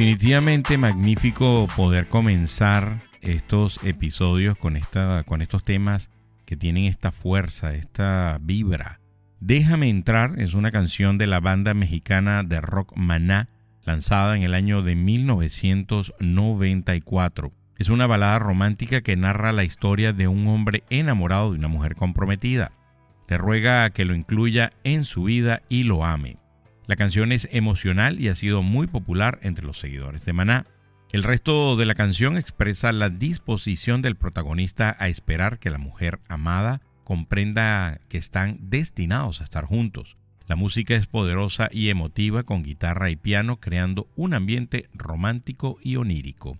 Definitivamente magnífico poder comenzar estos episodios con, esta, con estos temas que tienen esta fuerza, esta vibra Déjame entrar es una canción de la banda mexicana de rock Maná, lanzada en el año de 1994. Es una balada romántica que narra la historia de un hombre enamorado de una mujer comprometida. Le ruega a que lo incluya en su vida y lo ame. La canción es emocional y ha sido muy popular entre los seguidores de Maná. El resto de la canción expresa la disposición del protagonista a esperar que la mujer amada comprenda que están destinados a estar juntos. La música es poderosa y emotiva con guitarra y piano creando un ambiente romántico y onírico.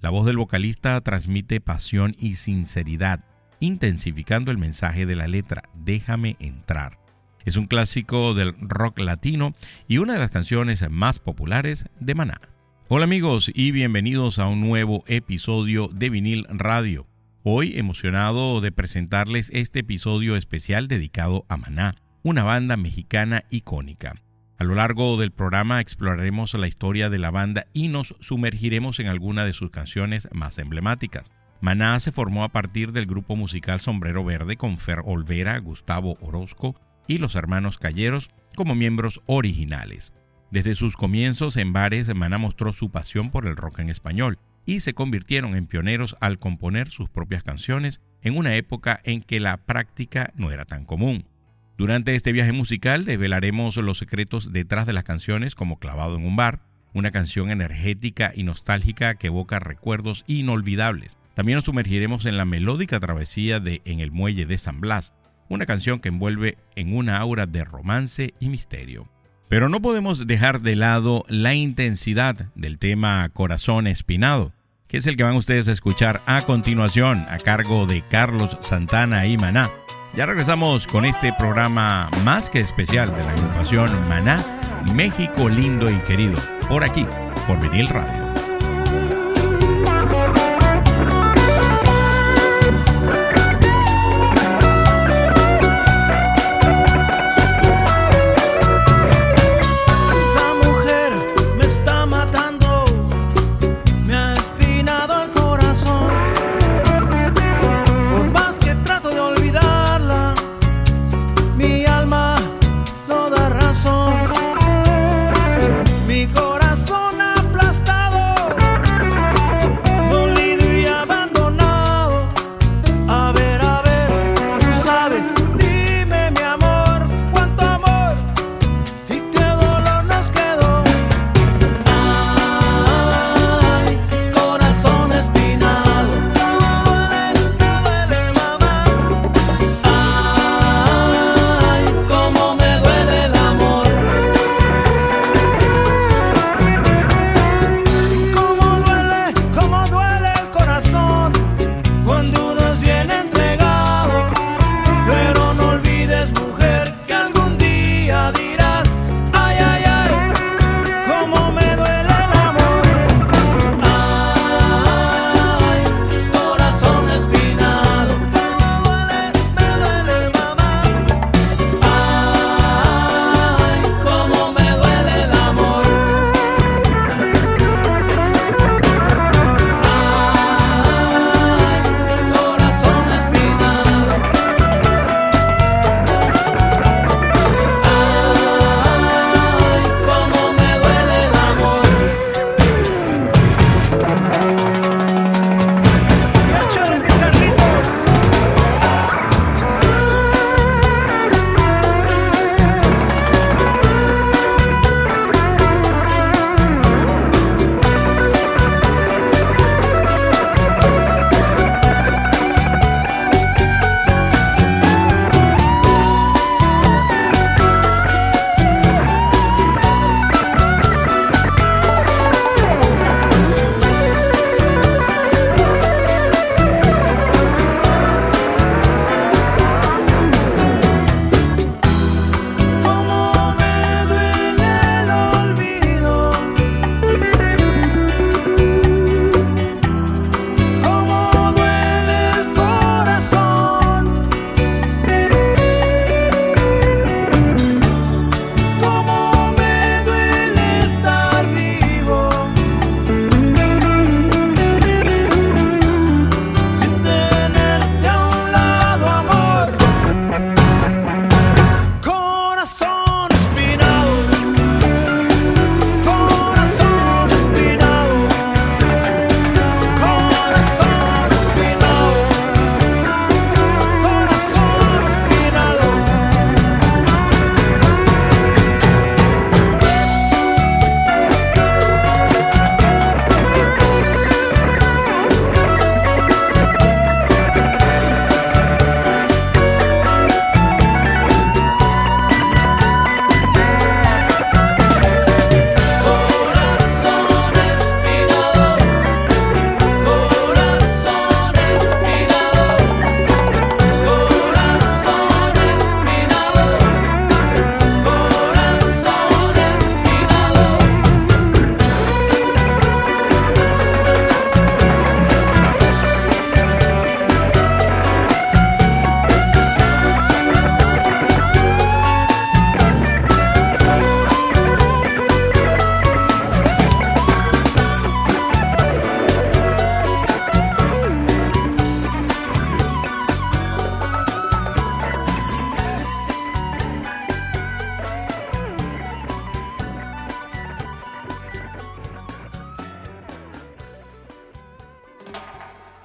La voz del vocalista transmite pasión y sinceridad, intensificando el mensaje de la letra Déjame entrar. Es un clásico del rock latino y una de las canciones más populares de Maná. Hola amigos y bienvenidos a un nuevo episodio de Vinil Radio. Hoy emocionado de presentarles este episodio especial dedicado a Maná, una banda mexicana icónica. A lo largo del programa exploraremos la historia de la banda y nos sumergiremos en alguna de sus canciones más emblemáticas. Maná se formó a partir del grupo musical Sombrero Verde con Fer Olvera, Gustavo Orozco y los hermanos Calleros como miembros originales. Desde sus comienzos en bares, Maná mostró su pasión por el rock en español y se convirtieron en pioneros al componer sus propias canciones en una época en que la práctica no era tan común. Durante este viaje musical desvelaremos los secretos detrás de las canciones como Clavado en un bar, una canción energética y nostálgica que evoca recuerdos inolvidables. También nos sumergiremos en la melódica travesía de En el muelle de San Blas, una canción que envuelve en una aura de romance y misterio. Pero no podemos dejar de lado la intensidad del tema Corazón Espinado, que es el que van ustedes a escuchar a continuación a cargo de Carlos Santana y Maná. Ya regresamos con este programa más que especial de la agrupación Maná, México lindo y querido, por aquí, por Vinil Radio.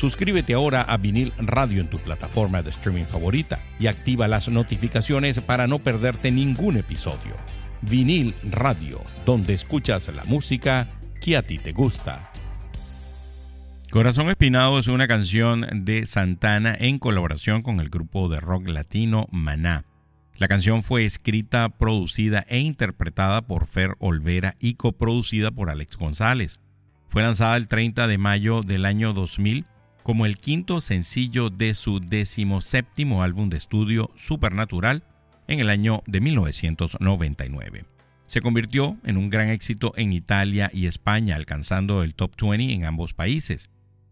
Suscríbete ahora a Vinil Radio en tu plataforma de streaming favorita y activa las notificaciones para no perderte ningún episodio. Vinil Radio, donde escuchas la música que a ti te gusta. Corazón Espinado es una canción de Santana en colaboración con el grupo de rock latino Maná. La canción fue escrita, producida e interpretada por Fer Olvera y coproducida por Alex González. Fue lanzada el 30 de mayo del año 2000 como el quinto sencillo de su decimoséptimo álbum de estudio Supernatural en el año de 1999. Se convirtió en un gran éxito en Italia y España, alcanzando el top 20 en ambos países.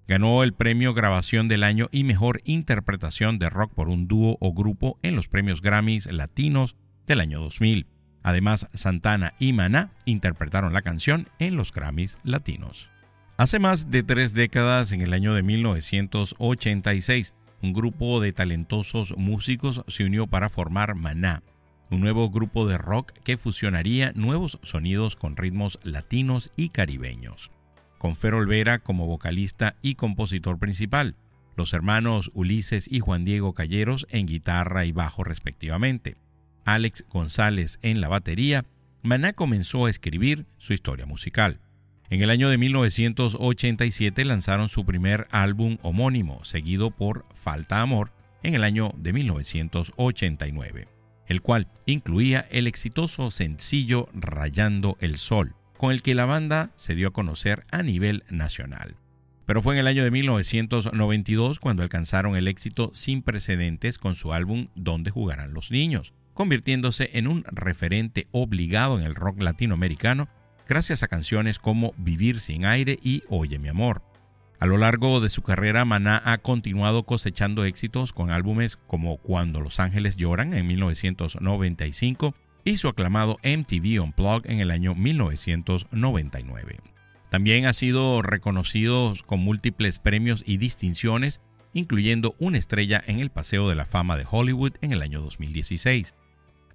Ganó el premio Grabación del Año y Mejor Interpretación de Rock por un dúo o grupo en los premios Grammys Latinos del año 2000. Además, Santana y Maná interpretaron la canción en los Grammys Latinos. Hace más de tres décadas, en el año de 1986, un grupo de talentosos músicos se unió para formar Maná, un nuevo grupo de rock que fusionaría nuevos sonidos con ritmos latinos y caribeños. Con Fer Olvera como vocalista y compositor principal, los hermanos Ulises y Juan Diego Calleros en guitarra y bajo respectivamente, Alex González en la batería, Maná comenzó a escribir su historia musical. En el año de 1987 lanzaron su primer álbum homónimo, seguido por Falta Amor, en el año de 1989, el cual incluía el exitoso sencillo Rayando el Sol, con el que la banda se dio a conocer a nivel nacional. Pero fue en el año de 1992 cuando alcanzaron el éxito sin precedentes con su álbum Donde jugarán los niños, convirtiéndose en un referente obligado en el rock latinoamericano gracias a canciones como Vivir sin aire y Oye mi amor. A lo largo de su carrera, Maná ha continuado cosechando éxitos con álbumes como Cuando los ángeles lloran en 1995 y su aclamado MTV Unplugged en el año 1999. También ha sido reconocido con múltiples premios y distinciones, incluyendo una estrella en el Paseo de la Fama de Hollywood en el año 2016.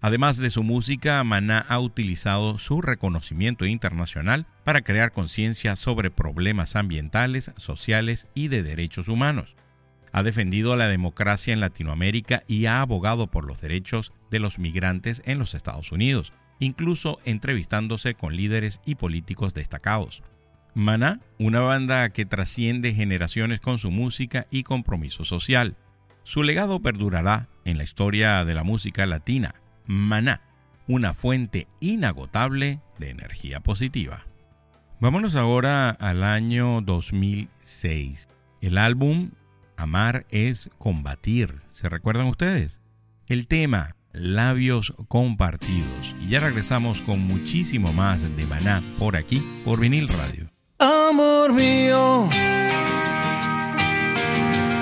Además de su música, Maná ha utilizado su reconocimiento internacional para crear conciencia sobre problemas ambientales, sociales y de derechos humanos. Ha defendido la democracia en Latinoamérica y ha abogado por los derechos de los migrantes en los Estados Unidos, incluso entrevistándose con líderes y políticos destacados. Maná, una banda que trasciende generaciones con su música y compromiso social. Su legado perdurará en la historia de la música latina, Maná, una fuente inagotable de energía positiva. Vámonos ahora al año 2006. El álbum Amar es combatir. ¿Se recuerdan ustedes? El tema Labios compartidos. Y ya regresamos con muchísimo más de Maná por aquí, por vinil radio. Amor mío,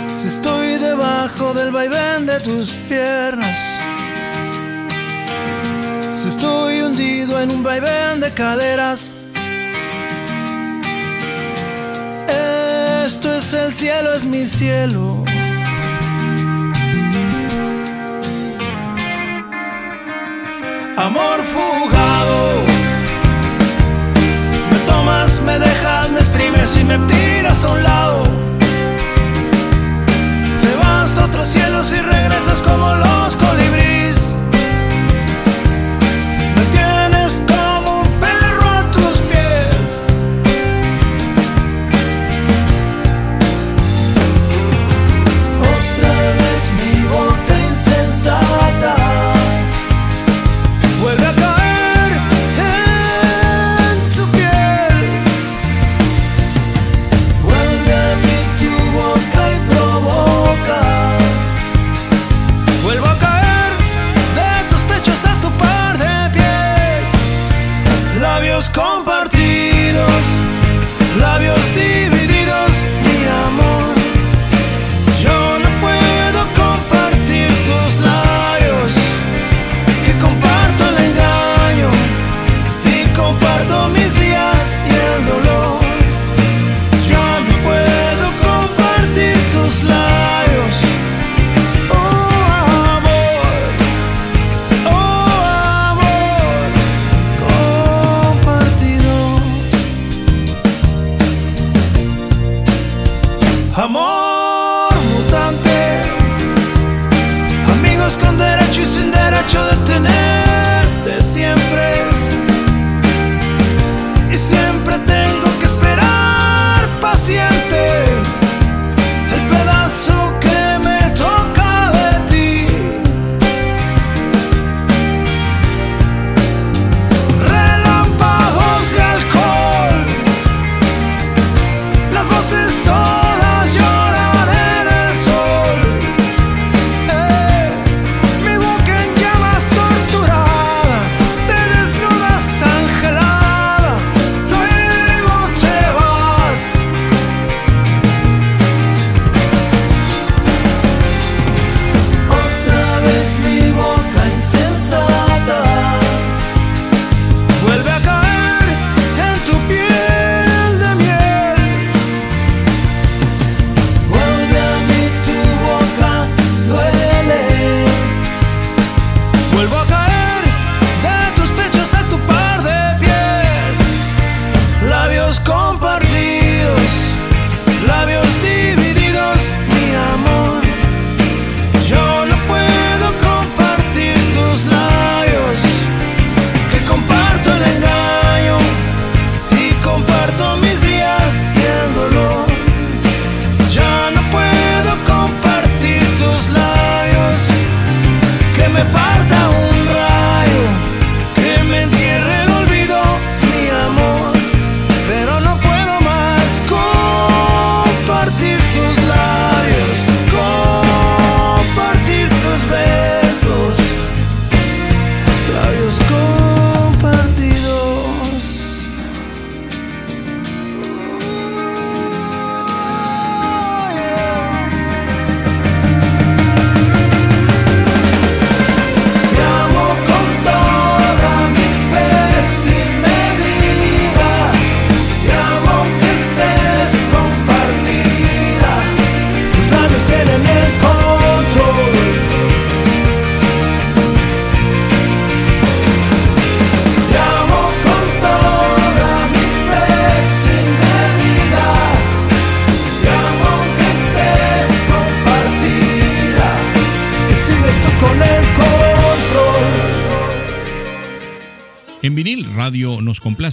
si estoy debajo del vaivén de tus piernas hundido en un vaivén de caderas. Esto es el cielo, es mi cielo. Amor fugado. Me tomas, me dejas, me exprimes y me tiras a un lado.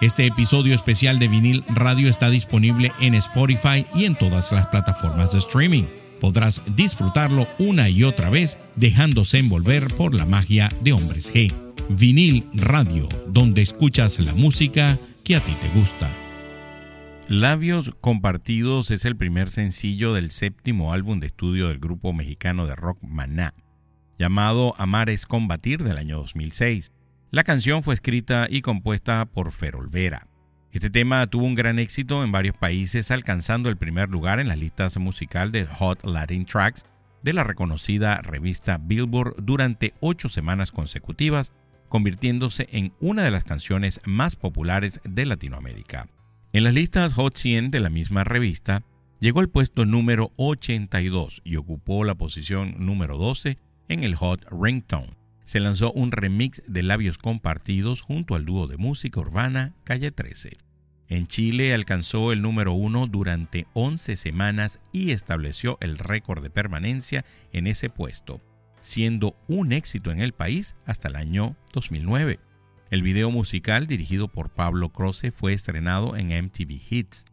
Este episodio especial de vinil radio está disponible en Spotify y en todas las plataformas de streaming. Podrás disfrutarlo una y otra vez dejándose envolver por la magia de Hombres G. Vinil Radio, donde escuchas la música que a ti te gusta. Labios Compartidos es el primer sencillo del séptimo álbum de estudio del grupo mexicano de rock Maná, llamado Amar es Combatir del año 2006. La canción fue escrita y compuesta por Ferolvera. Este tema tuvo un gran éxito en varios países, alcanzando el primer lugar en las listas musical de Hot Latin Tracks de la reconocida revista Billboard durante ocho semanas consecutivas, convirtiéndose en una de las canciones más populares de Latinoamérica. En las listas Hot 100 de la misma revista, llegó al puesto número 82 y ocupó la posición número 12 en el Hot Ringtone se lanzó un remix de Labios Compartidos junto al dúo de música urbana Calle 13. En Chile alcanzó el número uno durante 11 semanas y estableció el récord de permanencia en ese puesto, siendo un éxito en el país hasta el año 2009. El video musical dirigido por Pablo Croce fue estrenado en MTV Hits.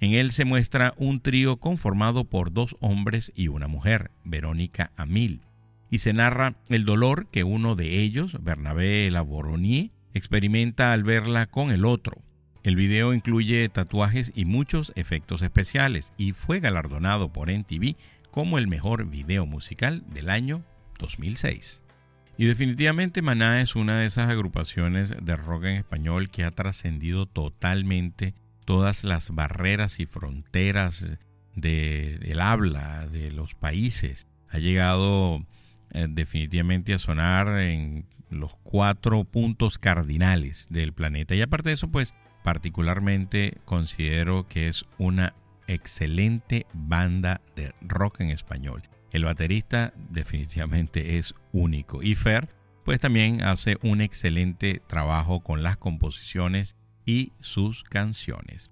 En él se muestra un trío conformado por dos hombres y una mujer, Verónica Amil y se narra el dolor que uno de ellos, Bernabé Laboronier, experimenta al verla con el otro. El video incluye tatuajes y muchos efectos especiales y fue galardonado por NTV como el mejor video musical del año 2006. Y definitivamente Maná es una de esas agrupaciones de rock en español que ha trascendido totalmente todas las barreras y fronteras del habla de los países. Ha llegado eh, definitivamente a sonar en los cuatro puntos cardinales del planeta. Y aparte de eso, pues particularmente considero que es una excelente banda de rock en español. El baterista definitivamente es único. Y Fer, pues también hace un excelente trabajo con las composiciones y sus canciones.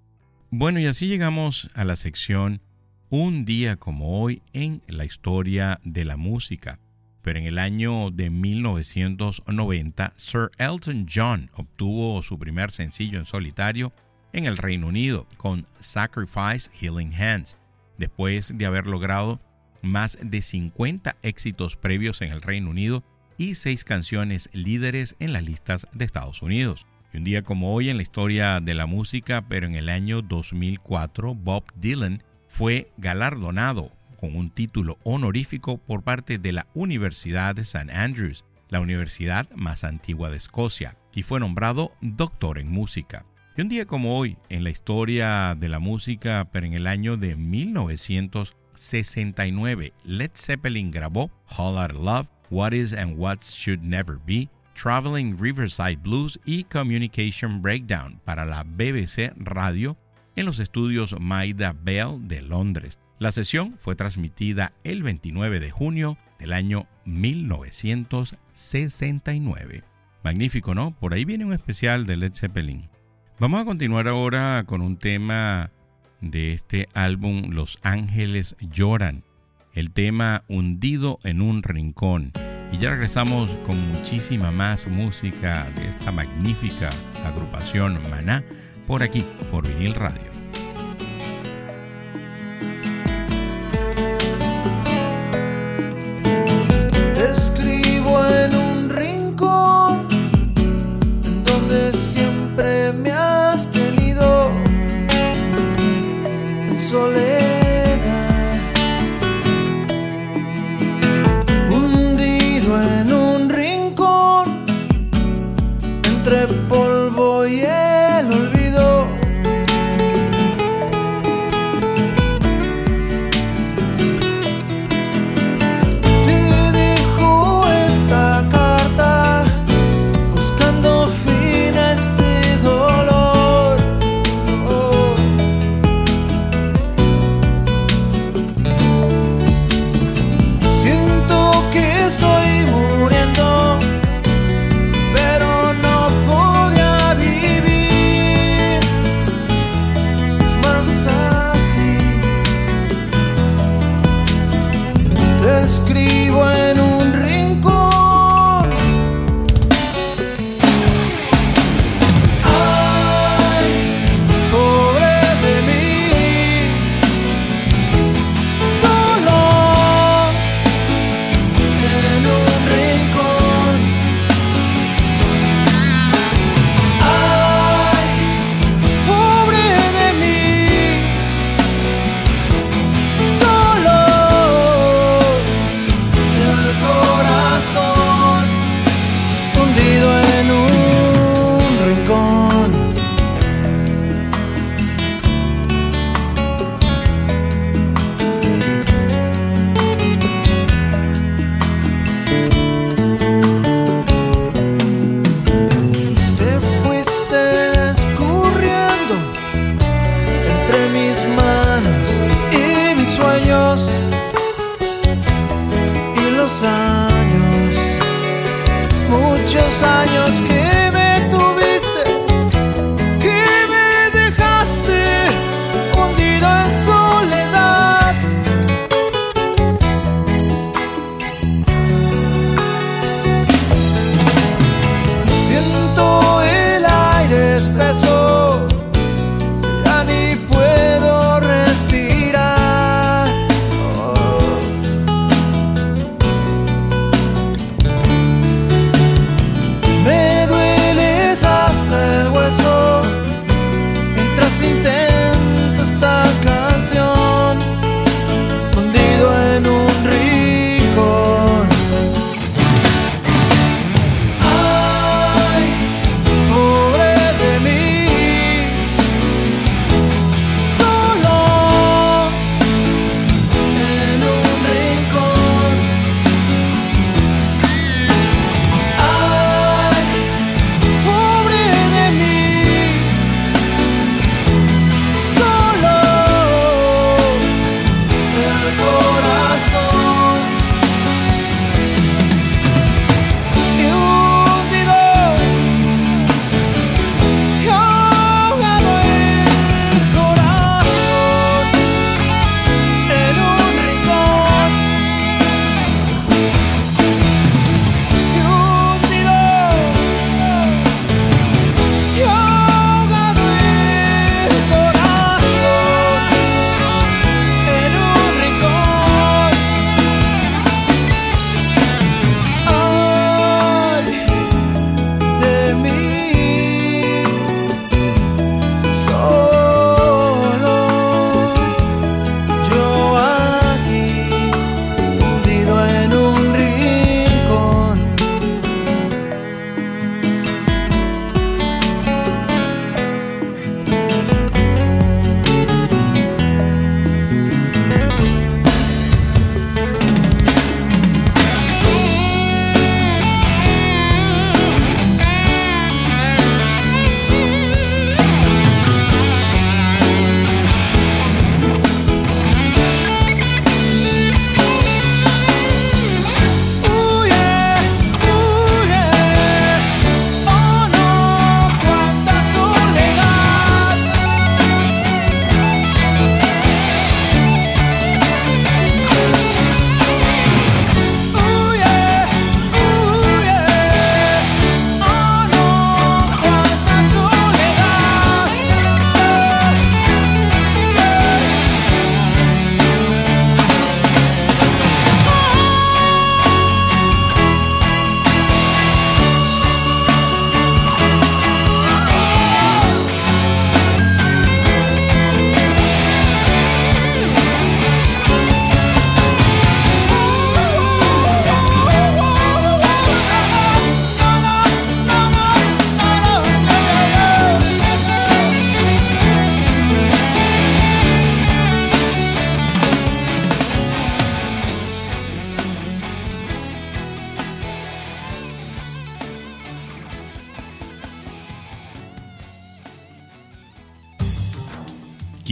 Bueno, y así llegamos a la sección Un día como hoy en la historia de la música pero en el año de 1990 Sir Elton John obtuvo su primer sencillo en solitario en el Reino Unido con Sacrifice Healing Hands, después de haber logrado más de 50 éxitos previos en el Reino Unido y seis canciones líderes en las listas de Estados Unidos. Y un día como hoy en la historia de la música, pero en el año 2004, Bob Dylan fue galardonado con un título honorífico por parte de la Universidad de St. Andrews, la universidad más antigua de Escocia, y fue nombrado doctor en música. Y un día como hoy, en la historia de la música, pero en el año de 1969, Led Zeppelin grabó All Out Love, What Is and What Should Never Be, Traveling Riverside Blues y Communication Breakdown para la BBC Radio en los estudios Maida Bell de Londres. La sesión fue transmitida el 29 de junio del año 1969. Magnífico, ¿no? Por ahí viene un especial de Led Zeppelin. Vamos a continuar ahora con un tema de este álbum Los Ángeles Lloran, el tema Hundido en un Rincón. Y ya regresamos con muchísima más música de esta magnífica agrupación Maná por aquí, por Vinil Radio.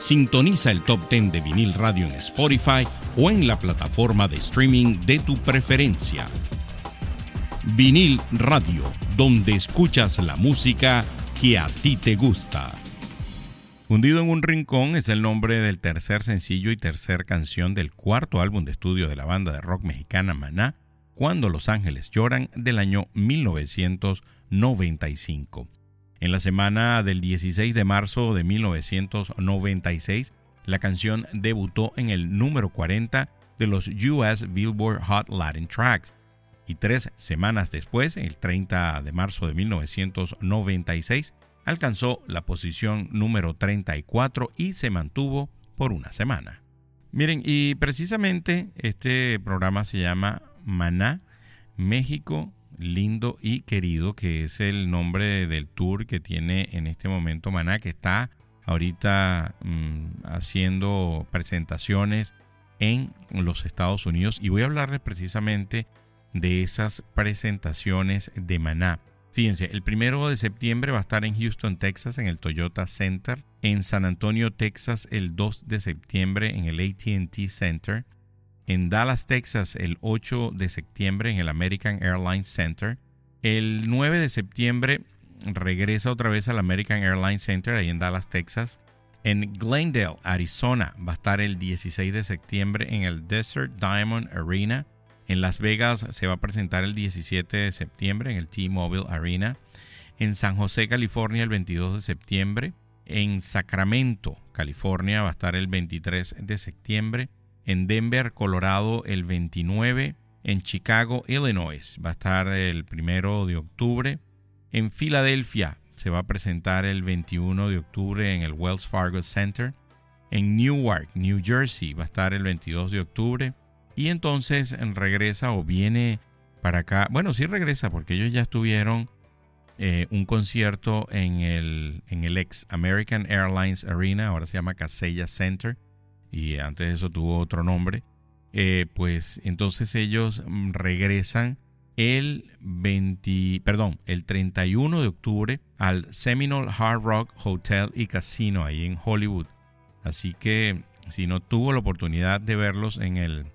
Sintoniza el Top 10 de Vinil Radio en Spotify o en la plataforma de streaming de tu preferencia. Vinil Radio, donde escuchas la música que a ti te gusta. Hundido en un rincón es el nombre del tercer sencillo y tercer canción del cuarto álbum de estudio de la banda de rock mexicana Maná, Cuando los Ángeles Lloran, del año 1995. En la semana del 16 de marzo de 1996, la canción debutó en el número 40 de los US Billboard Hot Latin Tracks y tres semanas después, el 30 de marzo de 1996, alcanzó la posición número 34 y se mantuvo por una semana. Miren, y precisamente este programa se llama Maná, México, lindo y querido, que es el nombre del tour que tiene en este momento Maná, que está ahorita mm, haciendo presentaciones en los Estados Unidos. Y voy a hablarles precisamente de esas presentaciones de Maná. Fíjense, el primero de septiembre va a estar en Houston, Texas, en el Toyota Center. En San Antonio, Texas, el 2 de septiembre en el ATT Center. En Dallas, Texas, el 8 de septiembre en el American Airlines Center. El 9 de septiembre regresa otra vez al American Airlines Center, ahí en Dallas, Texas. En Glendale, Arizona, va a estar el 16 de septiembre en el Desert Diamond Arena. En Las Vegas se va a presentar el 17 de septiembre en el T-Mobile Arena. En San José, California, el 22 de septiembre. En Sacramento, California, va a estar el 23 de septiembre. En Denver, Colorado, el 29. En Chicago, Illinois, va a estar el 1 de octubre. En Filadelfia, se va a presentar el 21 de octubre en el Wells Fargo Center. En Newark, New Jersey, va a estar el 22 de octubre. Y entonces regresa o viene para acá. Bueno, sí regresa porque ellos ya estuvieron eh, un concierto en el, en el ex American Airlines Arena, ahora se llama Casella Center, y antes de eso tuvo otro nombre. Eh, pues entonces ellos mm, regresan el 20, perdón, el 31 de octubre al Seminole Hard Rock Hotel y Casino ahí en Hollywood. Así que si no tuvo la oportunidad de verlos en el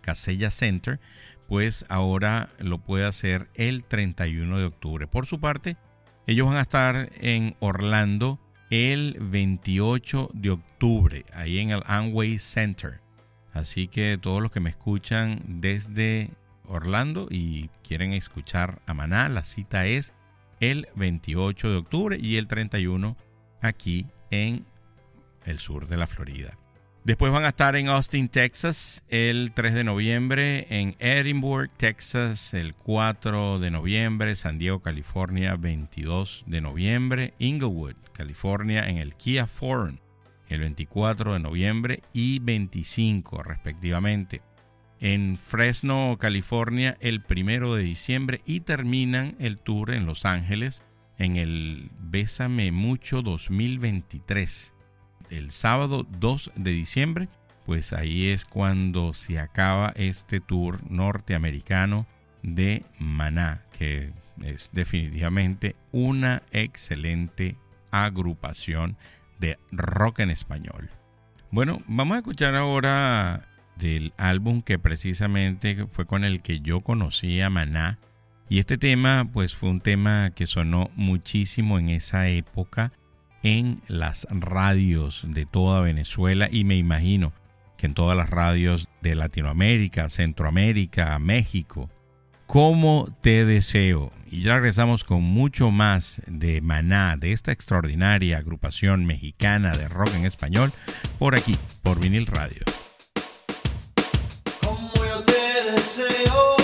Casella Center, pues ahora lo puede hacer el 31 de octubre. Por su parte, ellos van a estar en Orlando el 28 de octubre, ahí en el Amway Center. Así que todos los que me escuchan desde Orlando y quieren escuchar a Maná, la cita es el 28 de octubre y el 31 aquí en el sur de la Florida. Después van a estar en Austin, Texas, el 3 de noviembre, en Edinburgh, Texas, el 4 de noviembre, San Diego, California, 22 de noviembre, Inglewood, California, en el Kia Forum, el 24 de noviembre y 25 respectivamente. En Fresno, California, el 1 de diciembre y terminan el tour en Los Ángeles en el Bésame Mucho 2023 el sábado 2 de diciembre, pues ahí es cuando se acaba este tour norteamericano de Maná, que es definitivamente una excelente agrupación de rock en español. Bueno, vamos a escuchar ahora del álbum que precisamente fue con el que yo conocí a Maná. Y este tema pues fue un tema que sonó muchísimo en esa época en las radios de toda Venezuela y me imagino que en todas las radios de Latinoamérica, Centroamérica, México. Como te deseo. Y ya regresamos con mucho más de Maná, de esta extraordinaria agrupación mexicana de rock en español, por aquí, por vinil radio. Yo te deseo.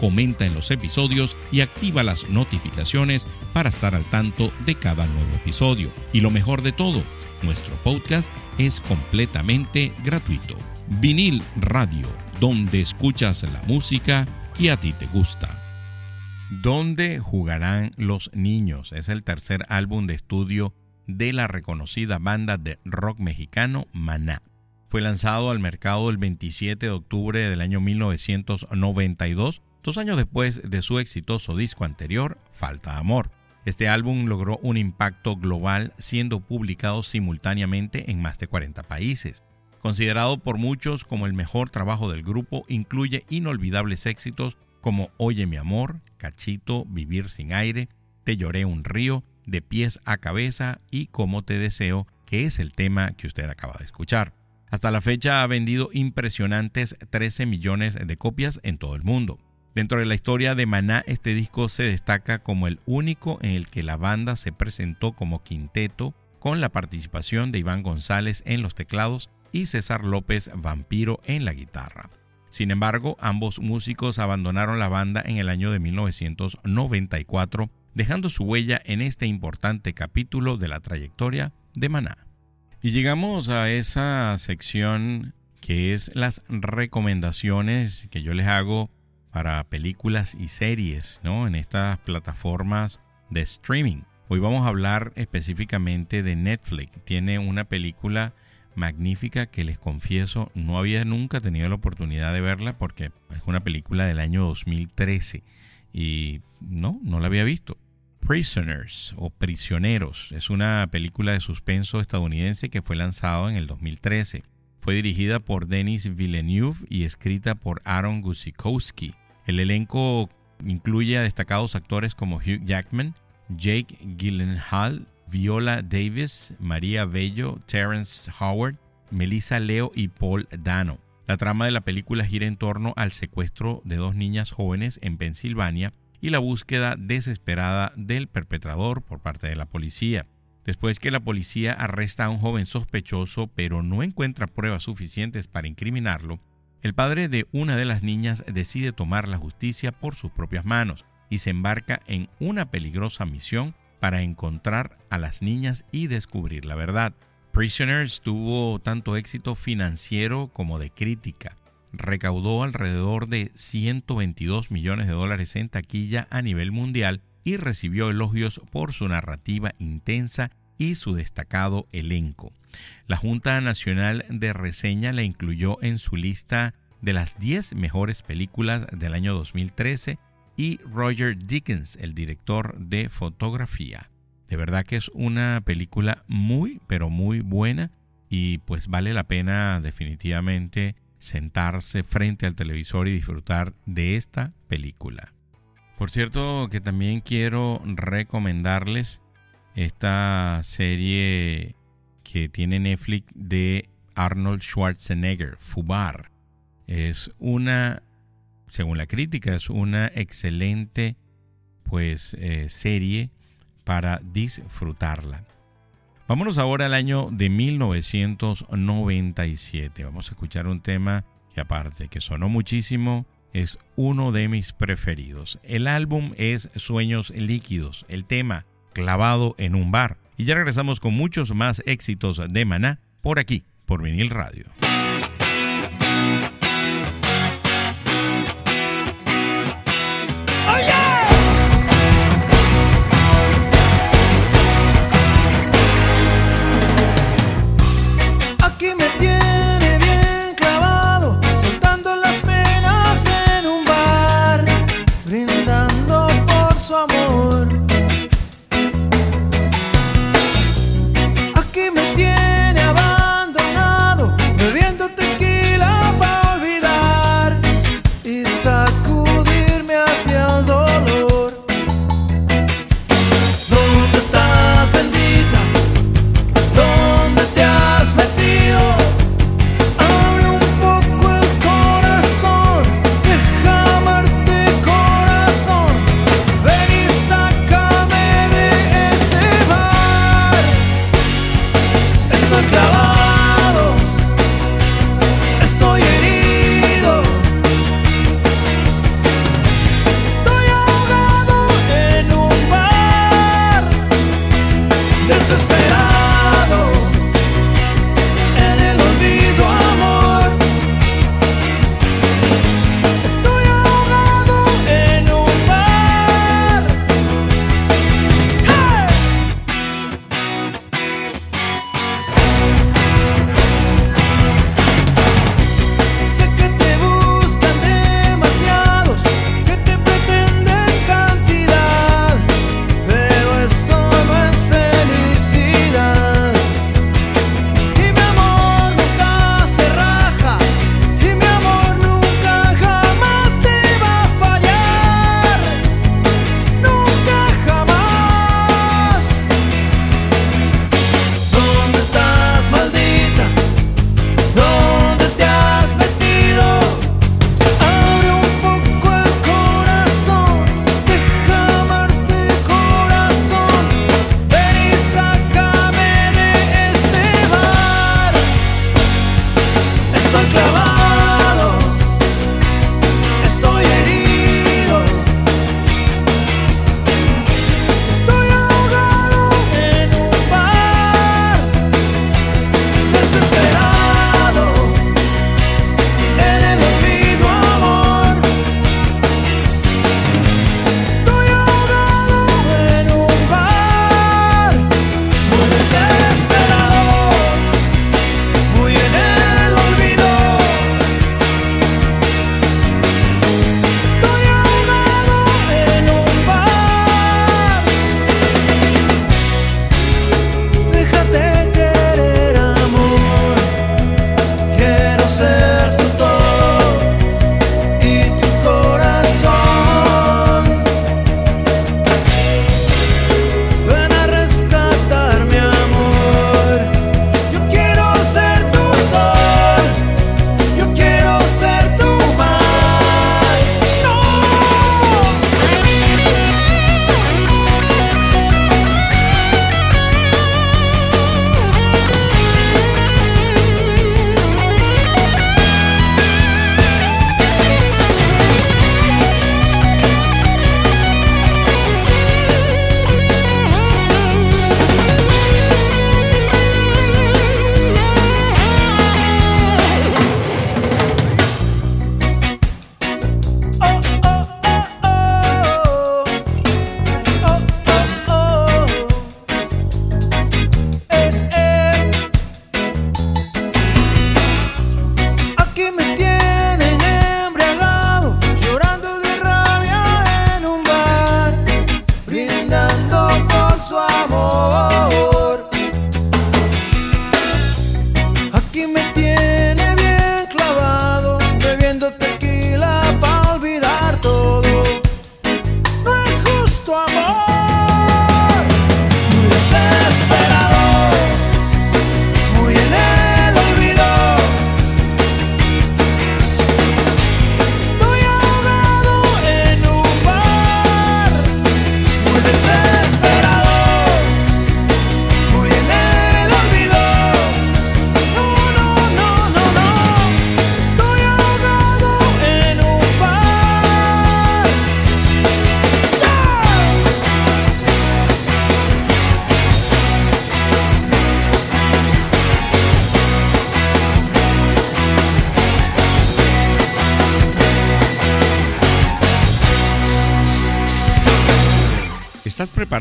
comenta en los episodios y activa las notificaciones para estar al tanto de cada nuevo episodio. Y lo mejor de todo, nuestro podcast es completamente gratuito. Vinil Radio, donde escuchas la música que a ti te gusta. ¿Dónde jugarán los niños? Es el tercer álbum de estudio de la reconocida banda de rock mexicano Maná. Fue lanzado al mercado el 27 de octubre del año 1992 dos años después de su exitoso disco anterior, Falta Amor. Este álbum logró un impacto global siendo publicado simultáneamente en más de 40 países. Considerado por muchos como el mejor trabajo del grupo, incluye inolvidables éxitos como Oye mi amor, Cachito, Vivir sin aire, Te lloré un río, De pies a cabeza y Como te deseo, que es el tema que usted acaba de escuchar. Hasta la fecha ha vendido impresionantes 13 millones de copias en todo el mundo. Dentro de la historia de Maná, este disco se destaca como el único en el que la banda se presentó como quinteto, con la participación de Iván González en los teclados y César López Vampiro en la guitarra. Sin embargo, ambos músicos abandonaron la banda en el año de 1994, dejando su huella en este importante capítulo de la trayectoria de Maná. Y llegamos a esa sección que es las recomendaciones que yo les hago para películas y series ¿no? en estas plataformas de streaming. Hoy vamos a hablar específicamente de Netflix. Tiene una película magnífica que les confieso no había nunca tenido la oportunidad de verla porque es una película del año 2013 y no, no la había visto. Prisoners o Prisioneros es una película de suspenso estadounidense que fue lanzado en el 2013. Fue dirigida por Denis Villeneuve y escrita por Aaron Guzikowski. El elenco incluye a destacados actores como Hugh Jackman, Jake Gyllenhaal, Viola Davis, María Bello, Terrence Howard, Melissa Leo y Paul Dano. La trama de la película gira en torno al secuestro de dos niñas jóvenes en Pensilvania y la búsqueda desesperada del perpetrador por parte de la policía. Después que la policía arresta a un joven sospechoso pero no encuentra pruebas suficientes para incriminarlo, el padre de una de las niñas decide tomar la justicia por sus propias manos y se embarca en una peligrosa misión para encontrar a las niñas y descubrir la verdad. Prisoners tuvo tanto éxito financiero como de crítica. Recaudó alrededor de 122 millones de dólares en taquilla a nivel mundial y recibió elogios por su narrativa intensa y su destacado elenco. La Junta Nacional de Reseña la incluyó en su lista de las 10 mejores películas del año 2013 y Roger Dickens, el director de fotografía. De verdad que es una película muy, pero muy buena y pues vale la pena definitivamente sentarse frente al televisor y disfrutar de esta película. Por cierto que también quiero recomendarles esta serie que tiene Netflix de Arnold Schwarzenegger, Fubar. Es una, según la crítica, es una excelente pues eh, serie para disfrutarla. Vámonos ahora al año de 1997. Vamos a escuchar un tema que aparte que sonó muchísimo, es uno de mis preferidos. El álbum es Sueños Líquidos, el tema clavado en un bar. Y ya regresamos con muchos más éxitos de Maná por aquí, por Vinil Radio.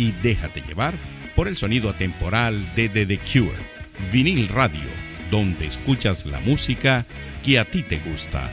y déjate llevar por el sonido atemporal de The, Cure, vinil radio, donde escuchas la música que a ti te gusta.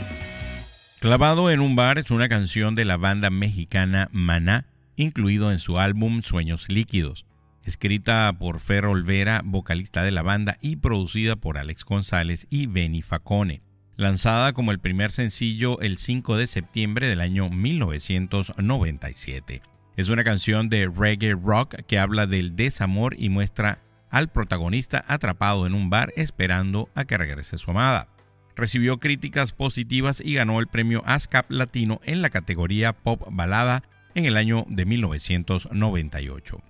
Clavado en un bar es una canción de la banda mexicana Maná, incluido en su álbum Sueños Líquidos, escrita por Fer Olvera, vocalista de la banda, y producida por Alex González y Benny Facone, lanzada como el primer sencillo el 5 de septiembre del año 1997. Es una canción de reggae rock que habla del desamor y muestra al protagonista atrapado en un bar esperando a que regrese su amada. Recibió críticas positivas y ganó el premio ASCAP Latino en la categoría Pop Balada en el año de 1998.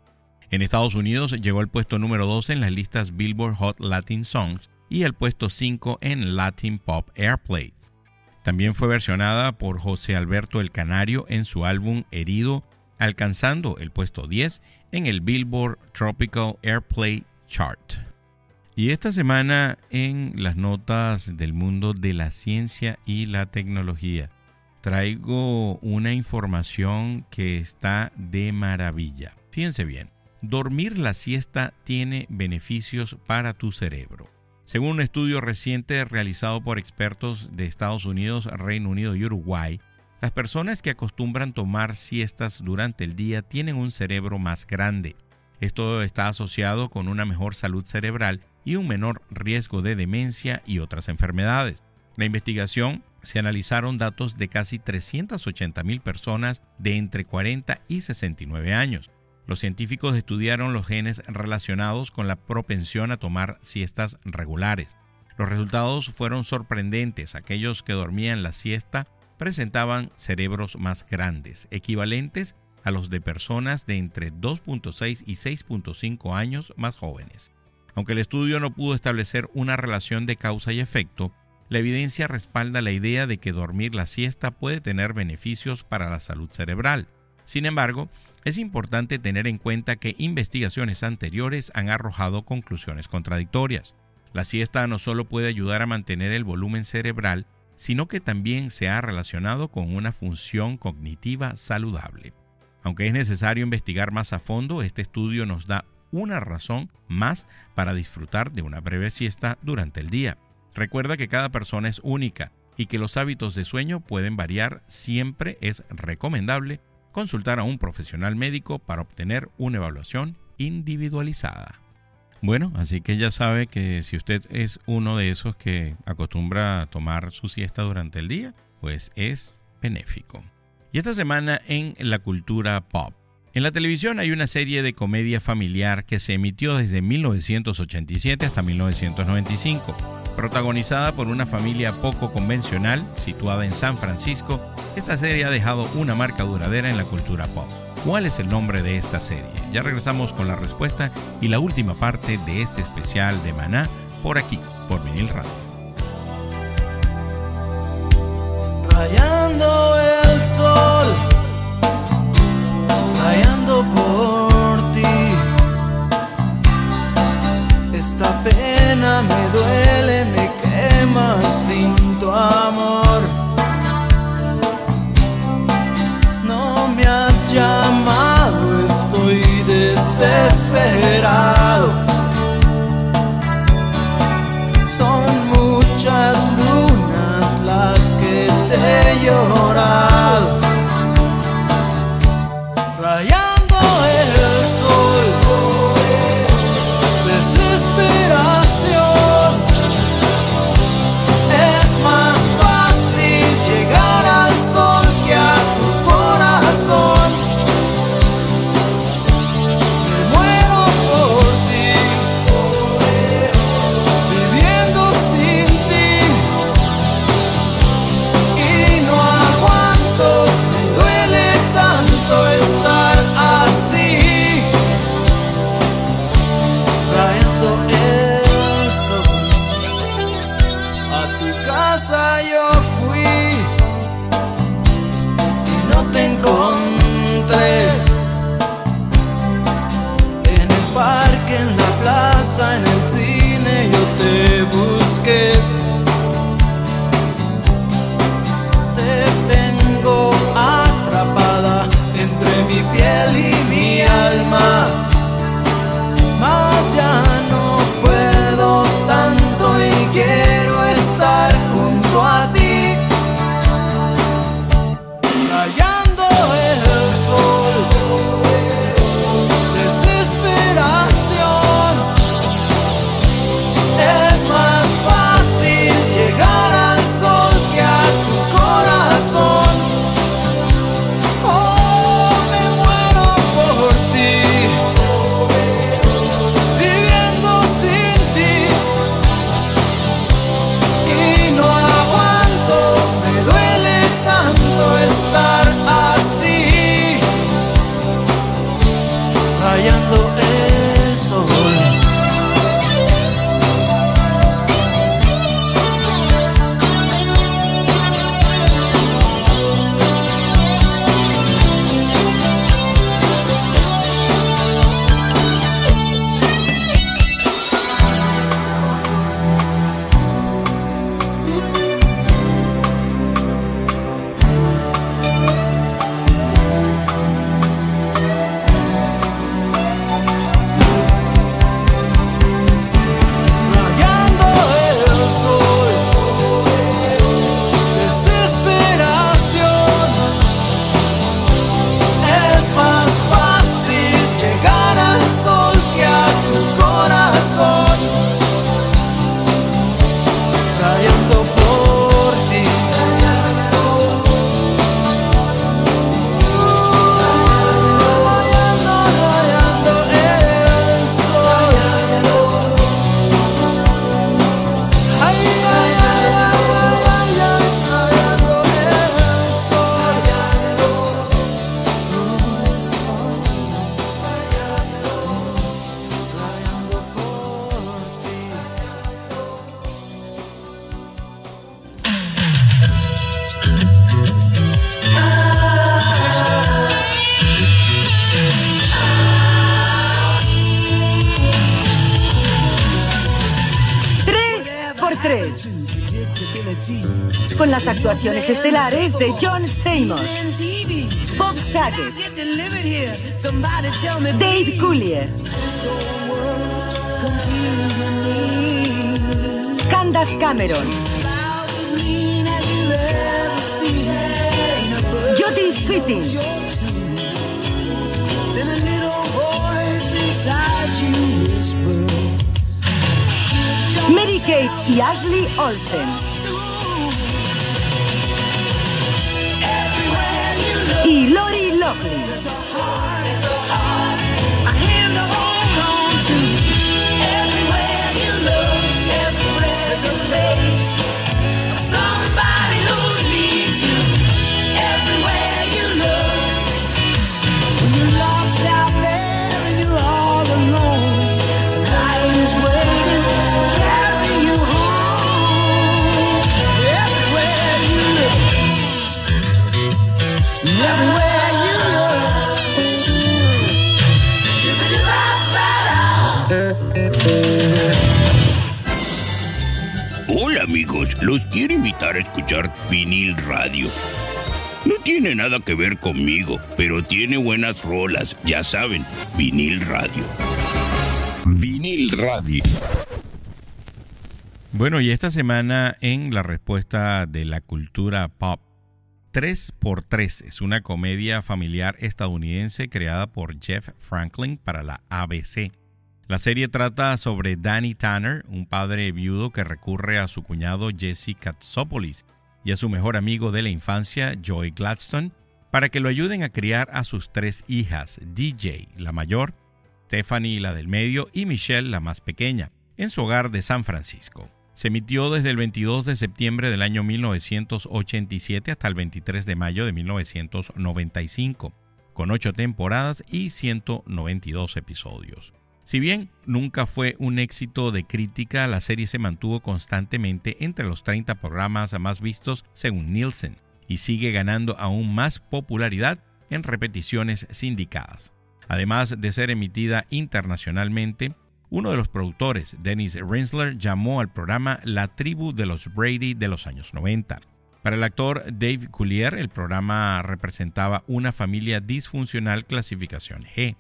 En Estados Unidos llegó al puesto número 2 en las listas Billboard Hot Latin Songs y al puesto 5 en Latin Pop Airplay. También fue versionada por José Alberto el Canario en su álbum Herido alcanzando el puesto 10 en el Billboard Tropical Airplay Chart. Y esta semana en las notas del mundo de la ciencia y la tecnología traigo una información que está de maravilla. Fíjense bien, dormir la siesta tiene beneficios para tu cerebro. Según un estudio reciente realizado por expertos de Estados Unidos, Reino Unido y Uruguay, las personas que acostumbran tomar siestas durante el día tienen un cerebro más grande. Esto está asociado con una mejor salud cerebral y un menor riesgo de demencia y otras enfermedades. La investigación se analizaron datos de casi 380 mil personas de entre 40 y 69 años. Los científicos estudiaron los genes relacionados con la propensión a tomar siestas regulares. Los resultados fueron sorprendentes. Aquellos que dormían la siesta presentaban cerebros más grandes, equivalentes a los de personas de entre 2.6 y 6.5 años más jóvenes. Aunque el estudio no pudo establecer una relación de causa y efecto, la evidencia respalda la idea de que dormir la siesta puede tener beneficios para la salud cerebral. Sin embargo, es importante tener en cuenta que investigaciones anteriores han arrojado conclusiones contradictorias. La siesta no solo puede ayudar a mantener el volumen cerebral, sino que también se ha relacionado con una función cognitiva saludable. Aunque es necesario investigar más a fondo, este estudio nos da una razón más para disfrutar de una breve siesta durante el día. Recuerda que cada persona es única y que los hábitos de sueño pueden variar. Siempre es recomendable consultar a un profesional médico para obtener una evaluación individualizada. Bueno, así que ya sabe que si usted es uno de esos que acostumbra tomar su siesta durante el día, pues es benéfico. Y esta semana en la cultura pop. En la televisión hay una serie de comedia familiar que se emitió desde 1987 hasta 1995, protagonizada por una familia poco convencional situada en San Francisco. Esta serie ha dejado una marca duradera en la cultura pop. ¿Cuál es el nombre de esta serie? Ya regresamos con la respuesta y la última parte de este especial de Maná por aquí, por Vinil Radio. Rayando el sol, rayando por ti. Esta pena me duele, me quema sin tu amor. Desesperado. Son muchas lunas las que te lloran. Actuaciones estelares de John Stamos, Bob Saget, Dave Coulier, Candace Cameron, Jodie Sweeting, Mary Kate y Ashley Olsen. Y Lori Loughlin. Los quiero invitar a escuchar vinil radio. No tiene nada que ver conmigo, pero tiene buenas rolas, ya saben, vinil radio. Vinil radio. Bueno, y esta semana en la respuesta de la cultura pop, 3x3 es una comedia familiar estadounidense creada por Jeff Franklin para la ABC. La serie trata sobre Danny Tanner, un padre viudo que recurre a su cuñado Jesse Katsopoulos y a su mejor amigo de la infancia, Joy Gladstone, para que lo ayuden a criar a sus tres hijas, DJ, la mayor, Stephanie, la del medio, y Michelle, la más pequeña, en su hogar de San Francisco. Se emitió desde el 22 de septiembre del año 1987 hasta el 23 de mayo de 1995, con ocho temporadas y 192 episodios. Si bien nunca fue un éxito de crítica, la serie se mantuvo constantemente entre los 30 programas más vistos según Nielsen. y sigue ganando aún más popularidad en repeticiones sindicadas. Además de ser emitida internacionalmente, uno de los productores, Dennis Rinsler, llamó al programa La tribu de los Brady de los años 90. Para el actor Dave Coulier, el programa representaba una familia disfuncional clasificación G.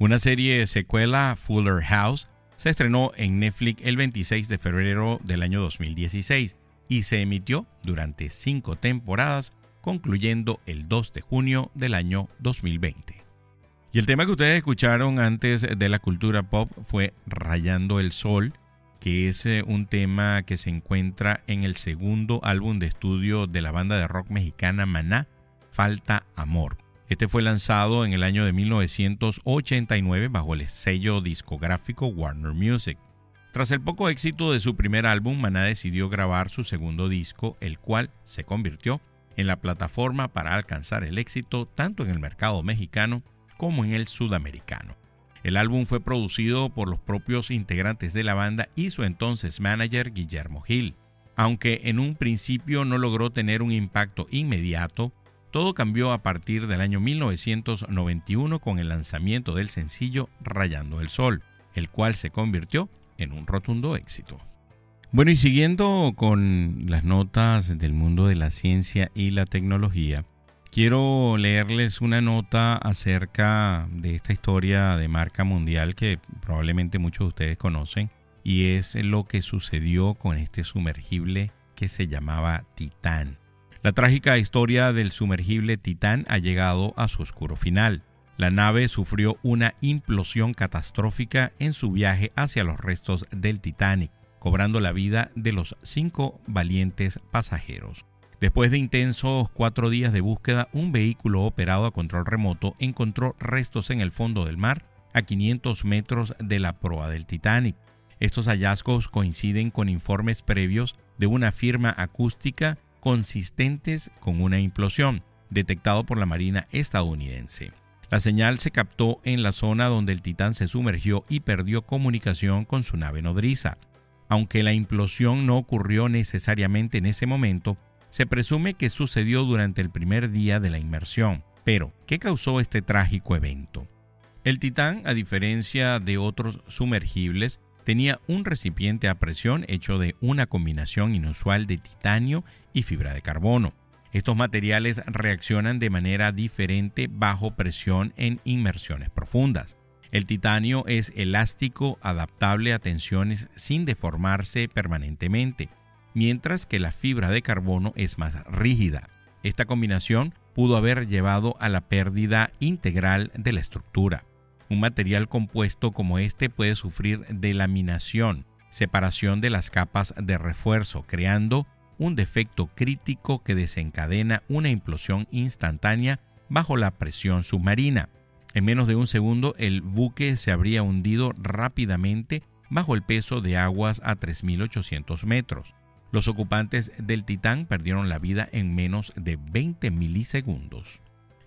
Una serie secuela, Fuller House, se estrenó en Netflix el 26 de febrero del año 2016 y se emitió durante cinco temporadas, concluyendo el 2 de junio del año 2020. Y el tema que ustedes escucharon antes de la cultura pop fue Rayando el Sol, que es eh, un tema que se encuentra en el segundo álbum de estudio de la banda de rock mexicana Maná, Falta Amor. Este fue lanzado en el año de 1989 bajo el sello discográfico Warner Music. Tras el poco éxito de su primer álbum, Maná decidió grabar su segundo disco, el cual se convirtió en la plataforma para alcanzar el éxito tanto en el mercado mexicano como en el sudamericano. El álbum fue producido por los propios integrantes de la banda y su entonces manager Guillermo Gil. Aunque en un principio no logró tener un impacto inmediato, todo cambió a partir del año 1991 con el lanzamiento del sencillo Rayando el Sol, el cual se convirtió en un rotundo éxito. Bueno, y siguiendo con las notas del mundo de la ciencia y la tecnología, quiero leerles una nota acerca de esta historia de marca mundial que probablemente muchos de ustedes conocen y es lo que sucedió con este sumergible que se llamaba Titán. La trágica historia del sumergible Titán ha llegado a su oscuro final. La nave sufrió una implosión catastrófica en su viaje hacia los restos del Titanic, cobrando la vida de los cinco valientes pasajeros. Después de intensos cuatro días de búsqueda, un vehículo operado a control remoto encontró restos en el fondo del mar a 500 metros de la proa del Titanic. Estos hallazgos coinciden con informes previos de una firma acústica consistentes con una implosión, detectado por la Marina estadounidense. La señal se captó en la zona donde el Titán se sumergió y perdió comunicación con su nave nodriza. Aunque la implosión no ocurrió necesariamente en ese momento, se presume que sucedió durante el primer día de la inmersión. Pero, ¿qué causó este trágico evento? El Titán, a diferencia de otros sumergibles, tenía un recipiente a presión hecho de una combinación inusual de titanio y fibra de carbono. Estos materiales reaccionan de manera diferente bajo presión en inmersiones profundas. El titanio es elástico, adaptable a tensiones sin deformarse permanentemente, mientras que la fibra de carbono es más rígida. Esta combinación pudo haber llevado a la pérdida integral de la estructura. Un material compuesto como este puede sufrir delaminación, separación de las capas de refuerzo, creando un defecto crítico que desencadena una implosión instantánea bajo la presión submarina. En menos de un segundo el buque se habría hundido rápidamente bajo el peso de aguas a 3.800 metros. Los ocupantes del Titán perdieron la vida en menos de 20 milisegundos.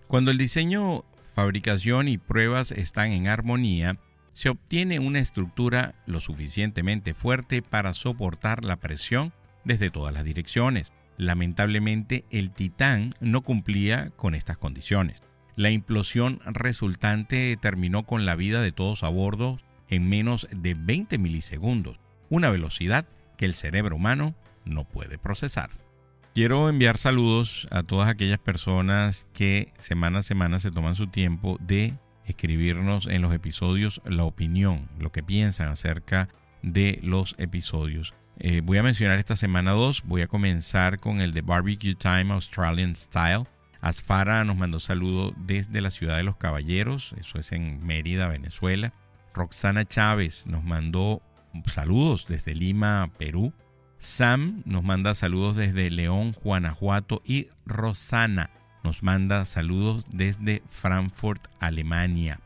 Cuando el diseño fabricación y pruebas están en armonía, se obtiene una estructura lo suficientemente fuerte para soportar la presión desde todas las direcciones. Lamentablemente, el Titán no cumplía con estas condiciones. La implosión resultante terminó con la vida de todos a bordo en menos de 20 milisegundos, una velocidad que el cerebro humano no puede procesar. Quiero enviar saludos a todas aquellas personas que semana a semana se toman su tiempo de escribirnos en los episodios la opinión, lo que piensan acerca de los episodios. Eh, voy a mencionar esta semana dos. Voy a comenzar con el de Barbecue Time Australian Style. Asfara nos mandó saludos desde la ciudad de los Caballeros, eso es en Mérida, Venezuela. Roxana Chávez nos mandó saludos desde Lima, Perú. Sam nos manda saludos desde León, Guanajuato y Rosana nos manda saludos desde Frankfurt, Alemania.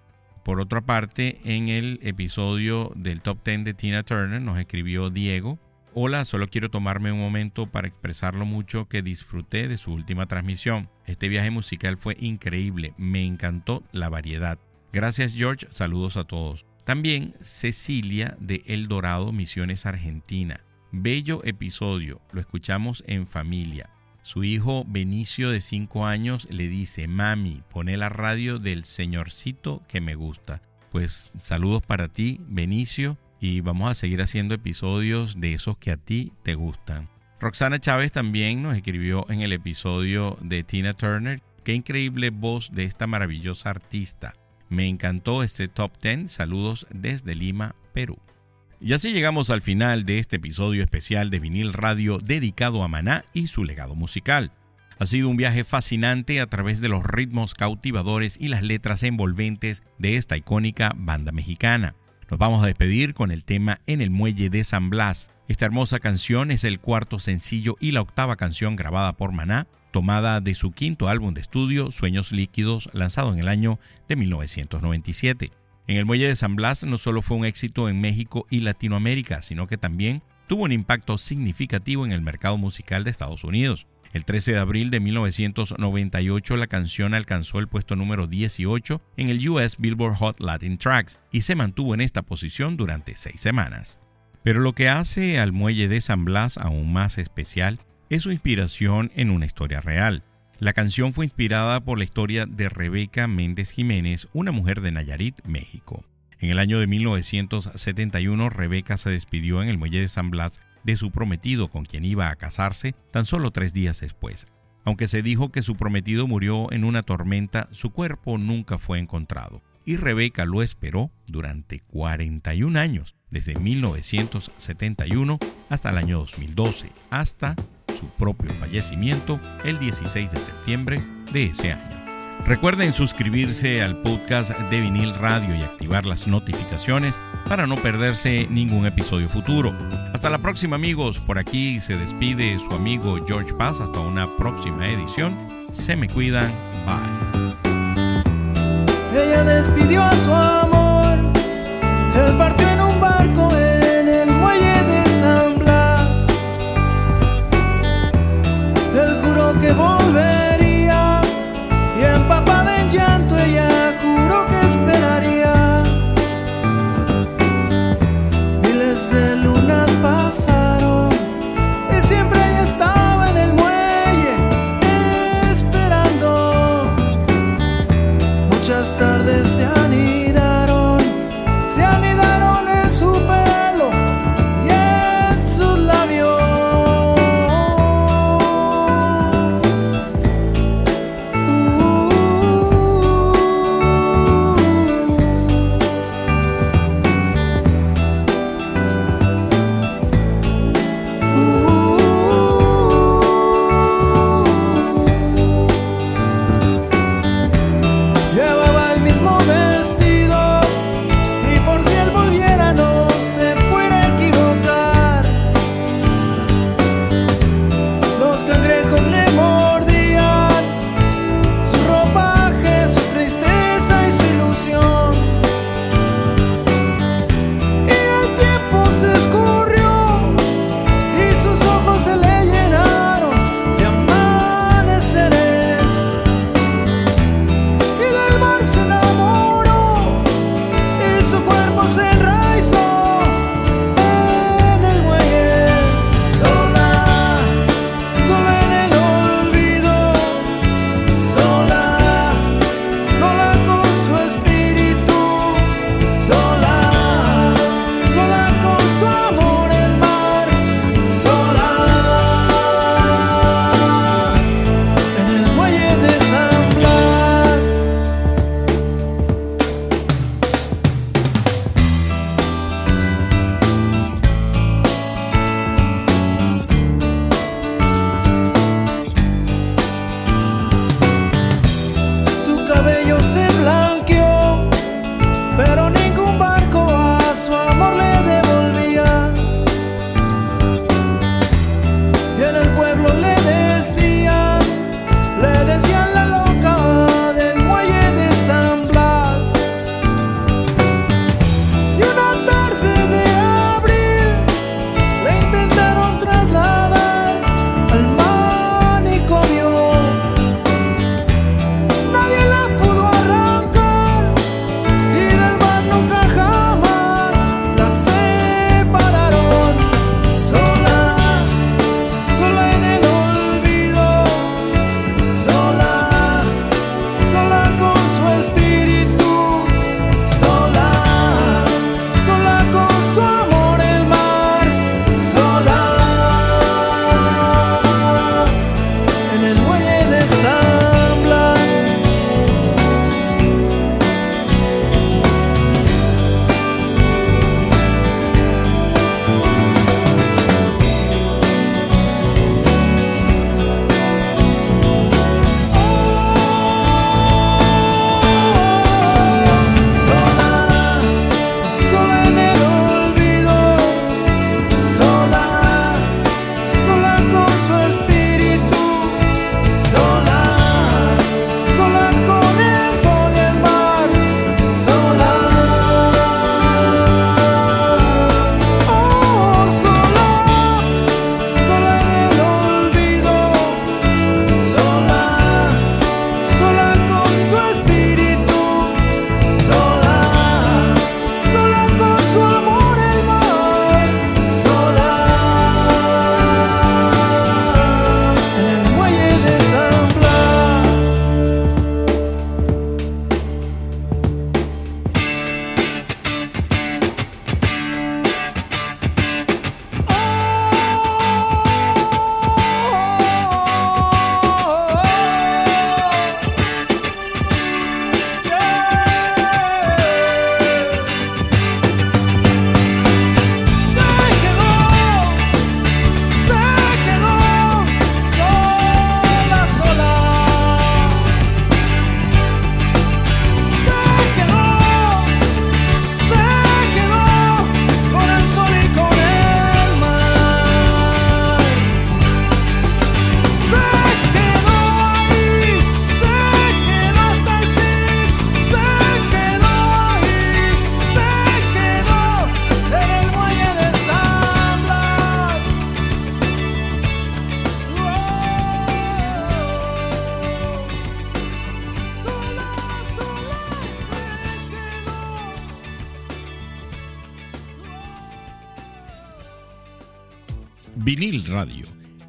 Por otra parte, en el episodio del Top 10 de Tina Turner nos escribió Diego. Hola, solo quiero tomarme un momento para expresar lo mucho que disfruté de su última transmisión. Este viaje musical fue increíble, me encantó la variedad. Gracias George, saludos a todos. También Cecilia de El Dorado, Misiones Argentina. Bello episodio, lo escuchamos en familia. Su hijo Benicio de 5 años le dice, mami, pone la radio del señorcito que me gusta. Pues saludos para ti, Benicio, y vamos a seguir haciendo episodios de esos que a ti te gustan. Roxana Chávez también nos escribió en el episodio de Tina Turner. Qué increíble voz de esta maravillosa artista. Me encantó este top 10. Saludos desde Lima, Perú. Y así llegamos al final de este episodio especial de vinil radio dedicado a Maná y su legado musical. Ha sido un viaje fascinante a través de los ritmos cautivadores y las letras envolventes de esta icónica banda mexicana. Nos vamos a despedir con el tema En el Muelle de San Blas. Esta hermosa canción es el cuarto sencillo y la octava canción grabada por Maná, tomada de su quinto álbum de estudio, Sueños Líquidos, lanzado en el año de 1997. En el Muelle de San Blas no solo fue un éxito en México y Latinoamérica, sino que también tuvo un impacto significativo en el mercado musical de Estados Unidos. El 13 de abril de 1998 la canción alcanzó el puesto número 18 en el US Billboard Hot Latin Tracks y se mantuvo en esta posición durante seis semanas. Pero lo que hace al muelle de San Blas aún más especial es su inspiración en una historia real. La canción fue inspirada por la historia de Rebeca Méndez Jiménez, una mujer de Nayarit, México. En el año de 1971, Rebeca se despidió en el muelle de San Blas de su prometido con quien iba a casarse tan solo tres días después. Aunque se dijo que su prometido murió en una tormenta, su cuerpo nunca fue encontrado y Rebeca lo esperó durante 41 años, desde 1971 hasta el año 2012, hasta su propio fallecimiento el 16 de septiembre de ese año. Recuerden suscribirse al podcast de Vinil Radio y activar las notificaciones para no perderse ningún episodio futuro. Hasta la próxima amigos, por aquí se despide su amigo George Paz hasta una próxima edición. Se me cuidan, bye. Ella despidió a su amor,